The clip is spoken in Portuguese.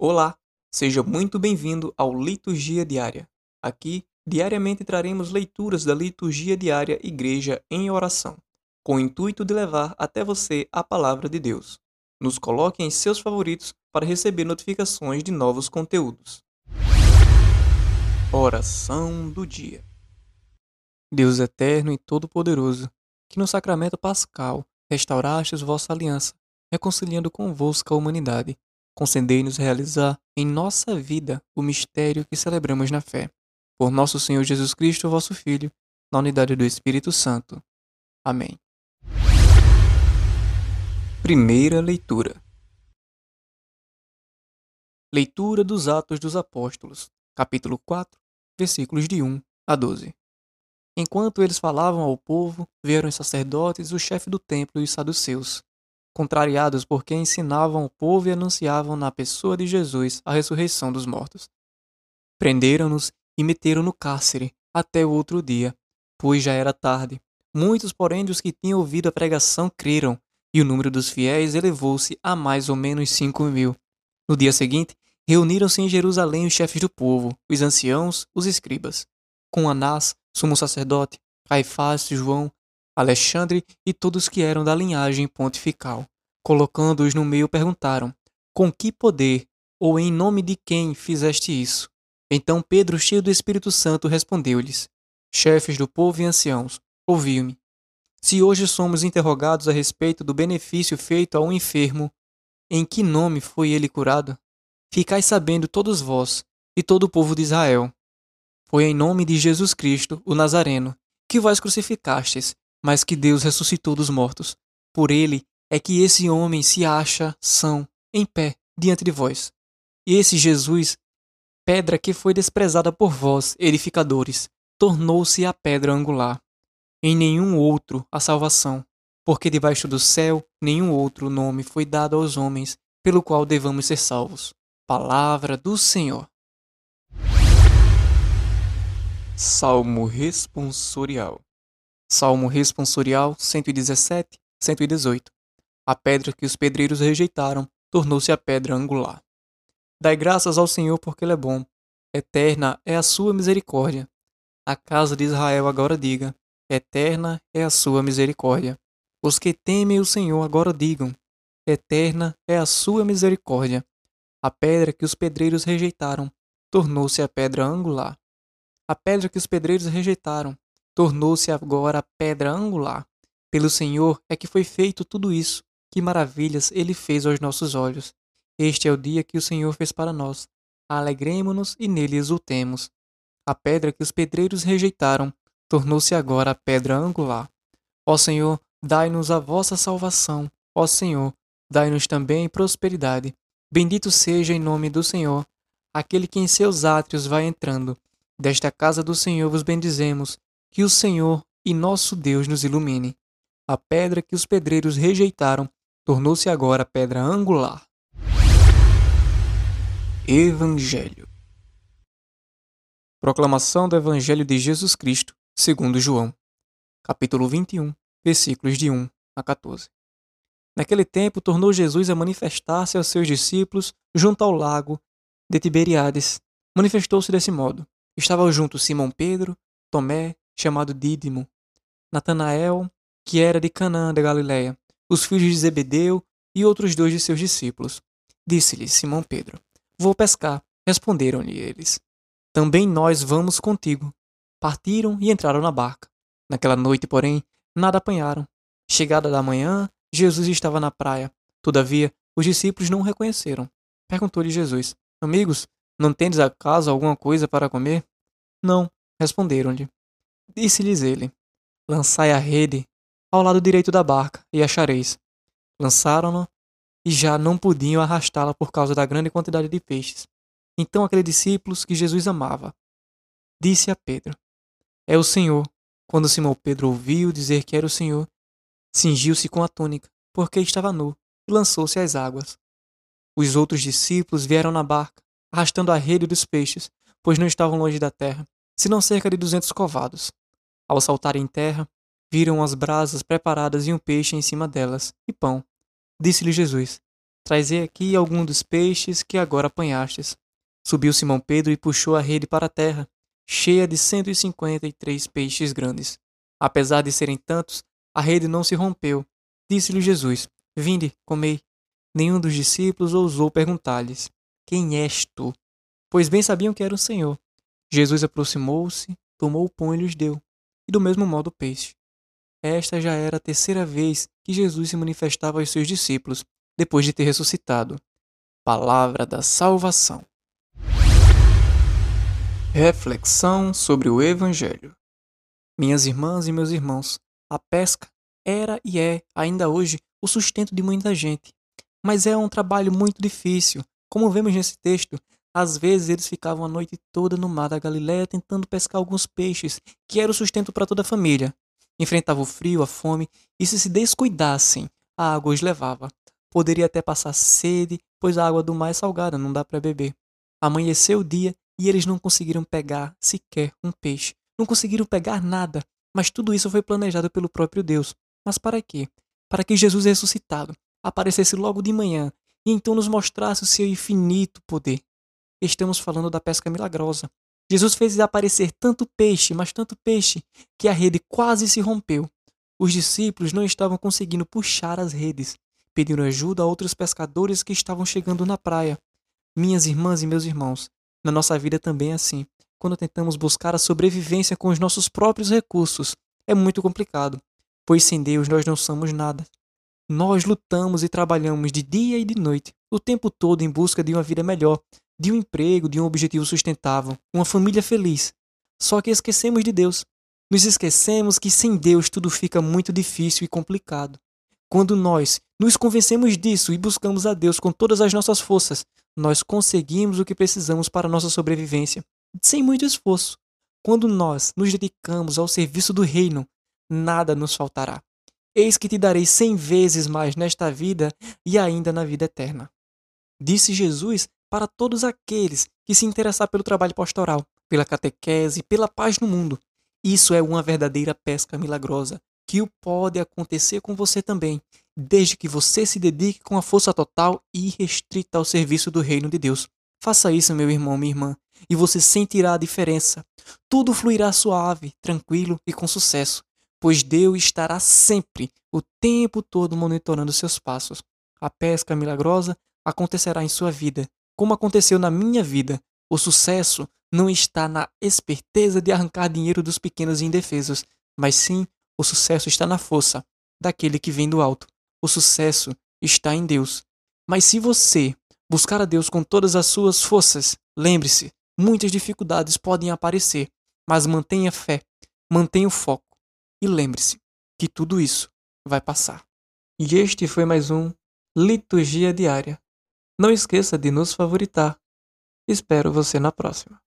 Olá, seja muito bem-vindo ao Liturgia Diária. Aqui, diariamente traremos leituras da Liturgia Diária Igreja em Oração, com o intuito de levar até você a palavra de Deus. Nos coloque em seus favoritos para receber notificações de novos conteúdos. Oração do Dia Deus eterno e todo-poderoso, que no sacramento pascal restaurastes vossa aliança, reconciliando convosco a humanidade concedei-nos realizar em nossa vida o mistério que celebramos na fé. Por nosso Senhor Jesus Cristo, vosso Filho, na unidade do Espírito Santo. Amém. Primeira leitura. Leitura dos Atos dos Apóstolos, capítulo 4, versículos de 1 a 12. Enquanto eles falavam ao povo, vieram os sacerdotes, o chefe do templo e os saduceus contrariados porque ensinavam o povo e anunciavam na pessoa de Jesus a ressurreição dos mortos. Prenderam-nos e meteram no cárcere até o outro dia, pois já era tarde. Muitos, porém, dos que tinham ouvido a pregação creram, e o número dos fiéis elevou-se a mais ou menos cinco mil. No dia seguinte, reuniram-se em Jerusalém os chefes do povo, os anciãos, os escribas, com Anás, sumo sacerdote, Caifás, João, Alexandre e todos que eram da linhagem pontifical. Colocando-os no meio, perguntaram: Com que poder ou em nome de quem fizeste isso? Então Pedro, cheio do Espírito Santo, respondeu-lhes: Chefes do povo e anciãos, ouviu-me. Se hoje somos interrogados a respeito do benefício feito ao enfermo, em que nome foi ele curado? Ficai sabendo todos vós e todo o povo de Israel. Foi em nome de Jesus Cristo, o Nazareno, que vós crucificastes mas que Deus ressuscitou dos mortos. Por ele é que esse homem se acha são, em pé, diante de vós. E esse Jesus, pedra que foi desprezada por vós, edificadores, tornou-se a pedra angular. Em nenhum outro a salvação, porque debaixo do céu nenhum outro nome foi dado aos homens pelo qual devamos ser salvos. Palavra do Senhor. Salmo responsorial. Salmo responsorial 117, 118. A pedra que os pedreiros rejeitaram tornou-se a pedra angular. Dai graças ao Senhor porque Ele é bom. Eterna é a sua misericórdia. A casa de Israel agora diga: Eterna é a sua misericórdia. Os que temem o Senhor agora digam: Eterna é a sua misericórdia. A pedra que os pedreiros rejeitaram tornou-se a pedra angular. A pedra que os pedreiros rejeitaram tornou-se agora pedra angular. Pelo Senhor é que foi feito tudo isso. Que maravilhas ele fez aos nossos olhos. Este é o dia que o Senhor fez para nós. Alegremo-nos e nele exultemos. A pedra que os pedreiros rejeitaram tornou-se agora pedra angular. Ó Senhor, dai-nos a vossa salvação. Ó Senhor, dai-nos também prosperidade. Bendito seja em nome do Senhor, aquele que em seus átrios vai entrando. Desta casa do Senhor vos bendizemos que o Senhor e nosso Deus nos ilumine. A pedra que os pedreiros rejeitaram tornou-se agora pedra angular. Evangelho Proclamação do Evangelho de Jesus Cristo, segundo João, capítulo 21, versículos de 1 a 14. Naquele tempo, tornou Jesus a manifestar-se aos seus discípulos junto ao lago de Tiberiades. Manifestou-se desse modo. Estavam juntos Simão Pedro, Tomé, chamado Dídimo, Natanael, que era de Canaã da Galiléia, os filhos de Zebedeu e outros dois de seus discípulos. Disse-lhe Simão Pedro: Vou pescar. Responderam-lhe eles: Também nós vamos contigo. Partiram e entraram na barca. Naquela noite, porém, nada apanharam. Chegada da manhã, Jesus estava na praia. Todavia, os discípulos não o reconheceram. Perguntou-lhe Jesus: Amigos, não tendes acaso alguma coisa para comer? Não, responderam-lhe. Disse-lhes ele: Lançai a rede ao lado direito da barca, e achareis. Lançaram-na e já não podiam arrastá-la por causa da grande quantidade de peixes. Então aqueles discípulos que Jesus amava disse a Pedro: É o Senhor. Quando Simão Pedro ouviu dizer que era o Senhor, cingiu-se com a túnica, porque estava nu, e lançou-se às águas. Os outros discípulos vieram na barca, arrastando a rede dos peixes, pois não estavam longe da terra, senão cerca de duzentos covados. Ao saltarem em terra, viram as brasas preparadas e um peixe em cima delas, e pão. Disse-lhe Jesus: Trazei aqui algum dos peixes que agora apanhastes. Subiu Simão Pedro e puxou a rede para a terra, cheia de cento e cinquenta e três peixes grandes. Apesar de serem tantos, a rede não se rompeu. Disse-lhe Jesus: Vinde, comei. Nenhum dos discípulos ousou perguntar-lhes: Quem és tu? Pois bem sabiam que era o Senhor. Jesus aproximou-se, tomou o pão e lhes deu, e do mesmo modo o peixe. Esta já era a terceira vez que Jesus se manifestava aos seus discípulos, depois de ter ressuscitado. Palavra da salvação. Reflexão sobre o Evangelho. Minhas irmãs e meus irmãos, a pesca era e é, ainda hoje, o sustento de muita gente. Mas é um trabalho muito difícil. Como vemos nesse texto, às vezes eles ficavam a noite toda no mar da Galiléia tentando pescar alguns peixes, que era o sustento para toda a família. Enfrentavam o frio, a fome, e se se descuidassem, a água os levava. Poderia até passar sede, pois a água do mar é salgada, não dá para beber. Amanheceu o dia e eles não conseguiram pegar sequer um peixe. Não conseguiram pegar nada, mas tudo isso foi planejado pelo próprio Deus. Mas para quê? Para que Jesus ressuscitado aparecesse logo de manhã e então nos mostrasse o seu infinito poder. Estamos falando da pesca milagrosa. Jesus fez aparecer tanto peixe, mas tanto peixe, que a rede quase se rompeu. Os discípulos não estavam conseguindo puxar as redes. Pediram ajuda a outros pescadores que estavam chegando na praia. Minhas irmãs e meus irmãos, na nossa vida também é assim. Quando tentamos buscar a sobrevivência com os nossos próprios recursos, é muito complicado, pois sem Deus nós não somos nada. Nós lutamos e trabalhamos de dia e de noite, o tempo todo em busca de uma vida melhor, de um emprego, de um objetivo sustentável, uma família feliz. Só que esquecemos de Deus. Nos esquecemos que sem Deus tudo fica muito difícil e complicado. Quando nós nos convencemos disso e buscamos a Deus com todas as nossas forças, nós conseguimos o que precisamos para nossa sobrevivência, sem muito esforço. Quando nós nos dedicamos ao serviço do reino, nada nos faltará. Eis que te darei cem vezes mais nesta vida e ainda na vida eterna. Disse Jesus para todos aqueles que se interessar pelo trabalho pastoral, pela catequese, pela paz no mundo. Isso é uma verdadeira pesca milagrosa, que pode acontecer com você também, desde que você se dedique com a força total e restrita ao serviço do reino de Deus. Faça isso, meu irmão, minha irmã, e você sentirá a diferença. Tudo fluirá suave, tranquilo e com sucesso, pois Deus estará sempre, o tempo todo, monitorando seus passos. A pesca milagrosa acontecerá em sua vida como aconteceu na minha vida, o sucesso não está na esperteza de arrancar dinheiro dos pequenos e indefesos, mas sim o sucesso está na força daquele que vem do alto. O sucesso está em Deus. Mas se você buscar a Deus com todas as suas forças, lembre-se, muitas dificuldades podem aparecer, mas mantenha fé, mantenha o foco e lembre-se que tudo isso vai passar. E este foi mais um Liturgia Diária não esqueça de nos favoritar. Espero você na próxima.